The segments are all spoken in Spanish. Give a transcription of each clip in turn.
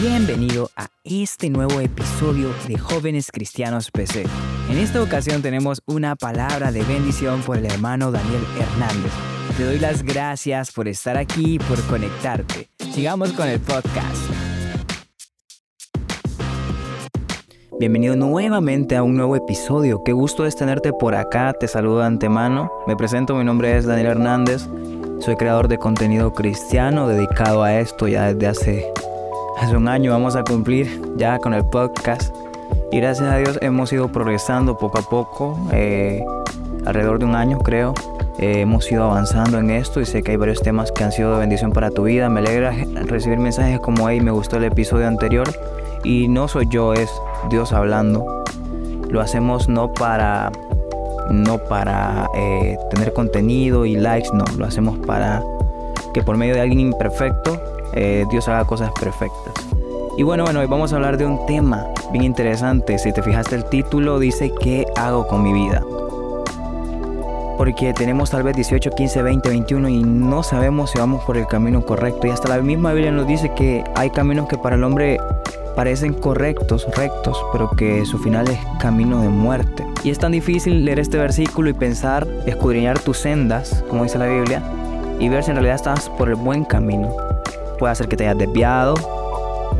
bienvenido a este nuevo episodio de Jóvenes Cristianos PC. En esta ocasión tenemos una palabra de bendición por el hermano Daniel Hernández. Te doy las gracias por estar aquí y por conectarte. Sigamos con el podcast. Bienvenido nuevamente a un nuevo episodio. Qué gusto es tenerte por acá. Te saludo de antemano. Me presento, mi nombre es Daniel Hernández. Soy creador de contenido cristiano dedicado a esto ya desde hace, hace un año. Vamos a cumplir ya con el podcast. Y gracias a Dios hemos ido progresando poco a poco. Eh, alrededor de un año creo. Eh, hemos ido avanzando en esto y sé que hay varios temas que han sido de bendición para tu vida. Me alegra recibir mensajes como, hey, me gustó el episodio anterior. Y no soy yo, es Dios hablando. Lo hacemos no para, no para eh, tener contenido y likes, no. Lo hacemos para que por medio de alguien imperfecto eh, Dios haga cosas perfectas. Y bueno, bueno, hoy vamos a hablar de un tema bien interesante. Si te fijaste el título, dice ¿qué hago con mi vida? Porque tenemos tal vez 18, 15, 20, 21 y no sabemos si vamos por el camino correcto. Y hasta la misma Biblia nos dice que hay caminos que para el hombre parecen correctos, rectos, pero que su final es camino de muerte. Y es tan difícil leer este versículo y pensar, escudriñar tus sendas, como dice la Biblia, y ver si en realidad estás por el buen camino. Puede ser que te hayas desviado,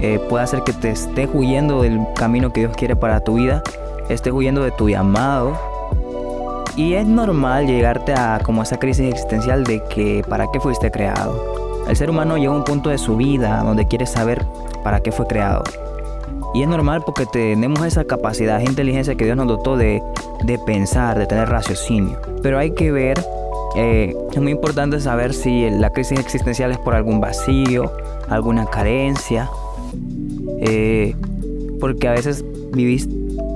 eh, puede ser que te estés huyendo del camino que Dios quiere para tu vida, estés huyendo de tu llamado. Y es normal llegarte a como esa crisis existencial de que para qué fuiste creado. El ser humano llega a un punto de su vida donde quiere saber para qué fue creado. Y es normal porque tenemos esa capacidad, esa inteligencia que Dios nos dotó de, pensar, de tener raciocinio. Pero hay que ver, eh, es muy importante saber si la crisis existencial es por algún vacío, alguna carencia, eh, porque a veces vivís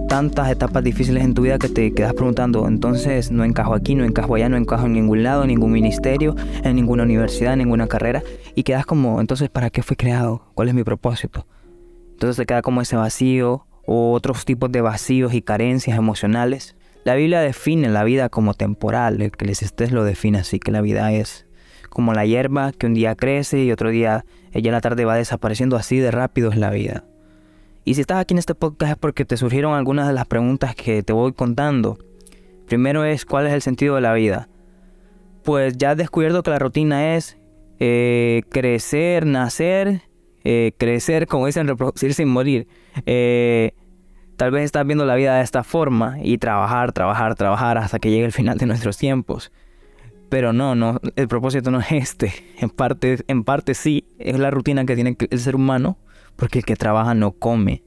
tantas etapas difíciles en tu vida que te quedas preguntando, entonces no encajo aquí, no encajo allá, no encajo en ningún lado, en ningún ministerio, en ninguna universidad, en ninguna carrera, y quedas como, entonces, ¿para qué fui creado? ¿Cuál es mi propósito? Entonces se queda como ese vacío o otros tipos de vacíos y carencias emocionales. La Biblia define la vida como temporal, el que les estés lo define así, que la vida es como la hierba que un día crece y otro día ella en la tarde va desapareciendo, así de rápido es la vida. Y si estás aquí en este podcast es porque te surgieron algunas de las preguntas que te voy contando. Primero es, ¿cuál es el sentido de la vida? Pues ya has descubierto que la rutina es eh, crecer, nacer eh, crecer, como dicen, reproducir sin morir. Eh, tal vez estás viendo la vida de esta forma y trabajar, trabajar, trabajar hasta que llegue el final de nuestros tiempos. Pero no, no, el propósito no es este. En parte, en parte sí, es la rutina que tiene el ser humano, porque el que trabaja no come.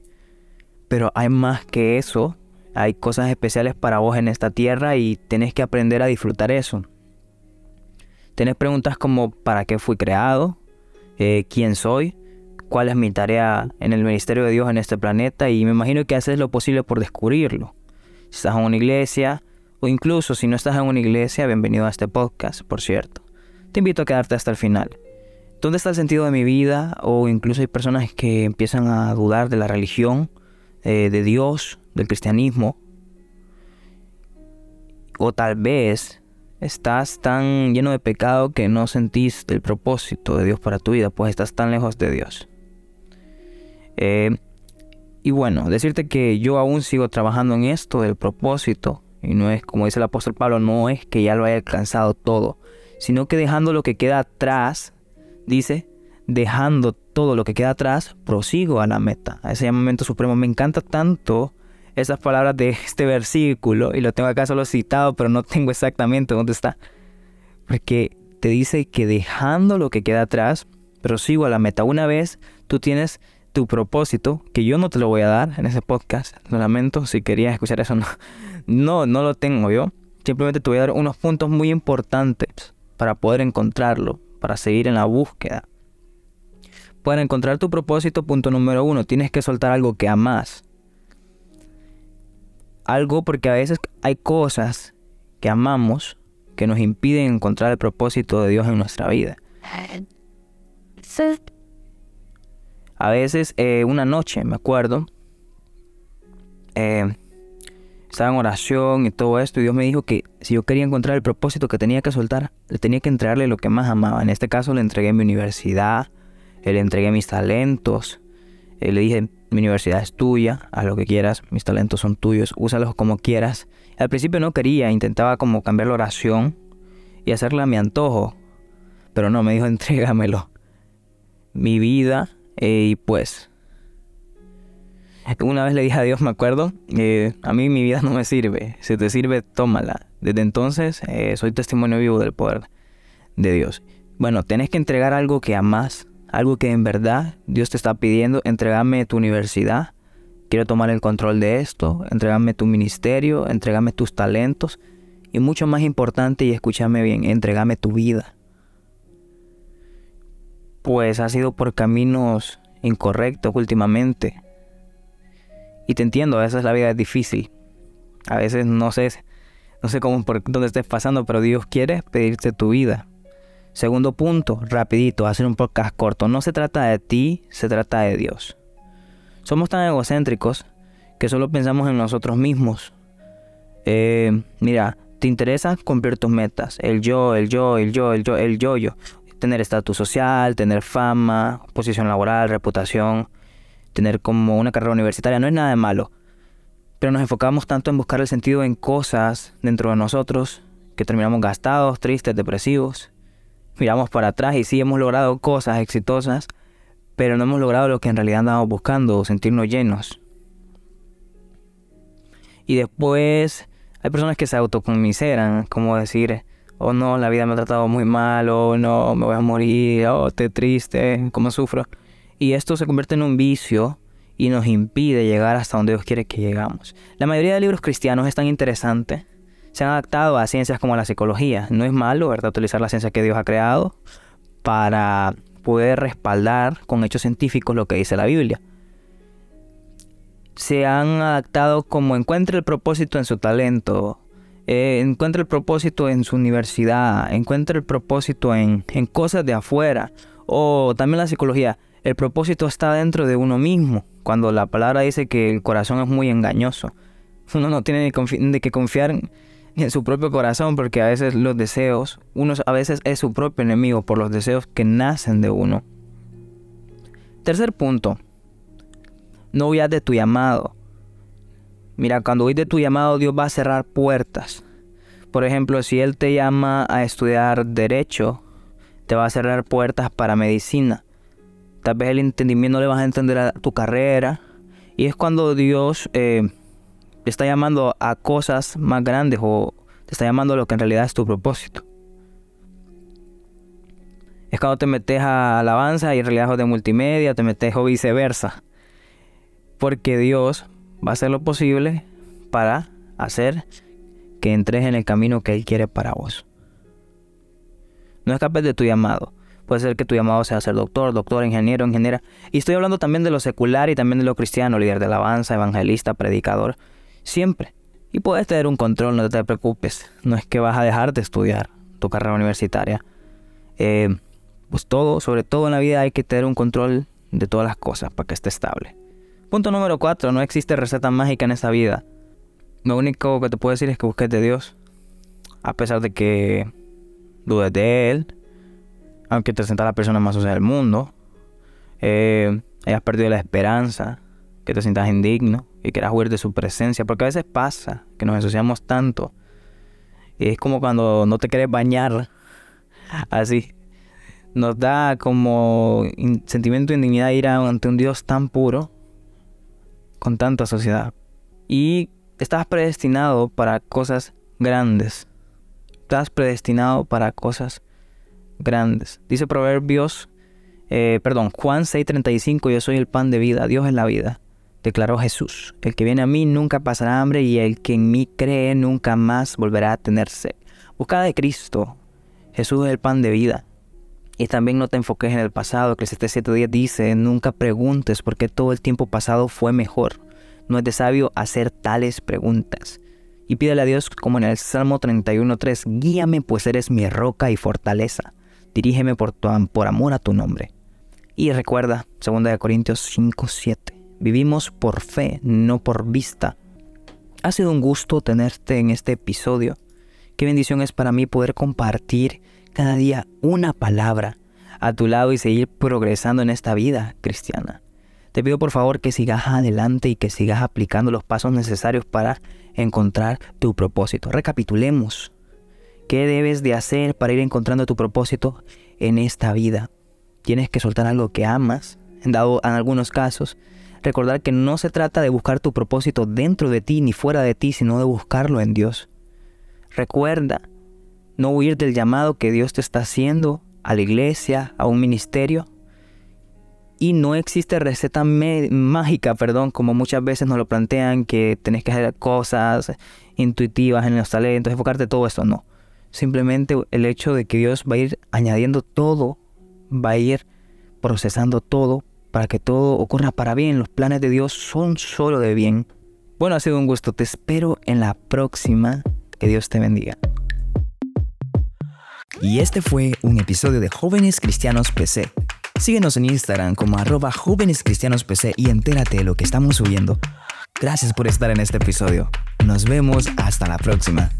Pero hay más que eso. Hay cosas especiales para vos en esta tierra y tenés que aprender a disfrutar eso. Tenés preguntas como ¿para qué fui creado? Eh, ¿Quién soy? Cuál es mi tarea en el ministerio de Dios en este planeta y me imagino que haces lo posible por descubrirlo. Si estás en una iglesia o incluso si no estás en una iglesia, bienvenido a este podcast, por cierto. Te invito a quedarte hasta el final. ¿Dónde está el sentido de mi vida? O incluso hay personas que empiezan a dudar de la religión, eh, de Dios, del cristianismo. O tal vez estás tan lleno de pecado que no sentís el propósito de Dios para tu vida, pues estás tan lejos de Dios. Eh, y bueno, decirte que yo aún sigo trabajando en esto del propósito. Y no es, como dice el apóstol Pablo, no es que ya lo haya alcanzado todo, sino que dejando lo que queda atrás, dice, dejando todo lo que queda atrás, prosigo a la meta, a ese llamamiento supremo. Me encanta tanto esas palabras de este versículo, y lo tengo acá solo citado, pero no tengo exactamente dónde está. Porque te dice que dejando lo que queda atrás, prosigo a la meta. Una vez tú tienes tu propósito, que yo no te lo voy a dar en ese podcast, lo lamento, si querías escuchar eso, no, no, no lo tengo yo. Simplemente te voy a dar unos puntos muy importantes para poder encontrarlo, para seguir en la búsqueda. Para encontrar tu propósito, punto número uno, tienes que soltar algo que amas. Algo porque a veces hay cosas que amamos que nos impiden encontrar el propósito de Dios en nuestra vida. A veces, eh, una noche, me acuerdo, eh, estaba en oración y todo esto, y Dios me dijo que si yo quería encontrar el propósito que tenía que soltar, le tenía que entregarle lo que más amaba. En este caso le entregué mi universidad, le entregué mis talentos, Eh, le dije, mi universidad es tuya, haz lo que quieras, mis talentos son tuyos, úsalos como quieras. Al principio no quería, intentaba como cambiar la oración y hacerla a mi antojo, pero no, me dijo, entrégamelo. Mi vida eh, y pues... Una vez le dije a Dios, me acuerdo, eh, a mí mi vida no me sirve, si te sirve, tómala. Desde entonces soy testimonio vivo del poder de Dios. Bueno, tienes que entregar algo que amas, algo que en verdad Dios te está pidiendo, entregame tu universidad, quiero tomar el control de esto, entregame tu ministerio, entregame tus talentos y mucho más importante, y escúchame bien, entregame tu vida. Pues has ido por caminos incorrectos últimamente. Y te entiendo, a veces la vida es difícil. A veces no sé, no sé cómo por dónde estés pasando, pero Dios quiere pedirte tu vida. Segundo punto, rapidito, hacer un podcast corto. No se trata de ti, se trata de Dios. Somos tan egocéntricos que solo pensamos en nosotros mismos. Eh, mira, te interesa cumplir tus metas. El yo, el yo, el yo, el yo, el yo, yo. Tener estatus social, tener fama, posición laboral, reputación, tener como una carrera universitaria. No es nada de malo. Pero nos enfocamos tanto en buscar el sentido en cosas dentro de nosotros que terminamos gastados, tristes, depresivos miramos para atrás y sí hemos logrado cosas exitosas, pero no hemos logrado lo que en realidad andamos buscando, sentirnos llenos. Y después hay personas que se autocomiseran, como decir, oh no, la vida me ha tratado muy mal, oh no, me voy a morir, oh, estoy triste, cómo sufro. Y esto se convierte en un vicio y nos impide llegar hasta donde Dios quiere que llegamos. La mayoría de libros cristianos es tan interesante se han adaptado a ciencias como la psicología. No es malo, ¿verdad?, utilizar la ciencia que Dios ha creado para poder respaldar con hechos científicos lo que dice la Biblia. Se han adaptado como encuentre el propósito en su talento, eh, encuentre el propósito en su universidad, encuentre el propósito en, en cosas de afuera, o también la psicología. El propósito está dentro de uno mismo, cuando la palabra dice que el corazón es muy engañoso. Uno no tiene de que confiar en su propio corazón, porque a veces los deseos, uno a veces es su propio enemigo por los deseos que nacen de uno. Tercer punto, no huyas de tu llamado. Mira, cuando huyes de tu llamado, Dios va a cerrar puertas. Por ejemplo, si Él te llama a estudiar derecho, te va a cerrar puertas para medicina. Tal vez el entendimiento no le vas a entender a tu carrera. Y es cuando Dios eh, te está llamando a cosas más grandes o te está llamando a lo que en realidad es tu propósito. Es cuando te metes a alabanza y en realidad es de multimedia, te metes o viceversa. Porque Dios va a hacer lo posible para hacer que entres en el camino que Él quiere para vos. No escapes de tu llamado. Puede ser que tu llamado sea ser doctor, doctor, ingeniero, ingeniera. Y estoy hablando también de lo secular y también de lo cristiano, líder de alabanza, evangelista, predicador siempre. Y puedes tener un control, no te preocupes. No es que vas a dejar de estudiar tu carrera universitaria. Eh, pues todo, sobre todo en la vida hay que tener un control de todas las cosas para que esté estable. Punto número 4. No existe receta mágica en esta vida. Lo único que te puedo decir es que busques de Dios. A pesar de que dudes de Él. Aunque te sientas la persona más sucia del mundo. Eh, hayas perdido la esperanza. Que te sientas indigno y quieras huir de su presencia, porque a veces pasa que nos ensuciamos tanto. Y es como cuando no te quieres bañar, así. Nos da como sentimiento de indignidad ir ante un Dios tan puro, con tanta sociedad. Y estás predestinado para cosas grandes. Estás predestinado para cosas grandes. Dice Proverbios, eh, perdón, Juan 6:35, yo soy el pan de vida, Dios es la vida declaró Jesús. El que viene a mí nunca pasará hambre y el que en mí cree nunca más volverá a tener sed. Busca de Cristo. Jesús es el pan de vida. Y también no te enfoques en el pasado, que este 7.10 dice, nunca preguntes por qué todo el tiempo pasado fue mejor. No es de sabio hacer tales preguntas. Y pídele a Dios como en el Salmo 31.3, guíame pues eres mi roca y fortaleza. Dirígeme por, tu, por amor a tu nombre. Y recuerda, 2 Corintios 5.7. Vivimos por fe, no por vista. Ha sido un gusto tenerte en este episodio. Qué bendición es para mí poder compartir cada día una palabra a tu lado y seguir progresando en esta vida cristiana. Te pido por favor que sigas adelante y que sigas aplicando los pasos necesarios para encontrar tu propósito. Recapitulemos. ¿Qué debes de hacer para ir encontrando tu propósito en esta vida? Tienes que soltar algo que amas, dado en algunos casos. Recordar que no se trata de buscar tu propósito dentro de ti ni fuera de ti, sino de buscarlo en Dios. Recuerda no huir del llamado que Dios te está haciendo a la iglesia, a un ministerio. Y no existe receta mágica, perdón, como muchas veces nos lo plantean, que tenés que hacer cosas intuitivas en los talentos, enfocarte todo esto. No. Simplemente el hecho de que Dios va a ir añadiendo todo, va a ir procesando todo para que todo ocurra para bien. Los planes de Dios son solo de bien. Bueno, ha sido un gusto. Te espero en la próxima. Que Dios te bendiga. Y este fue un episodio de Jóvenes Cristianos PC. Síguenos en Instagram como arroba jóvenes cristianos PC y entérate de lo que estamos subiendo. Gracias por estar en este episodio. Nos vemos hasta la próxima.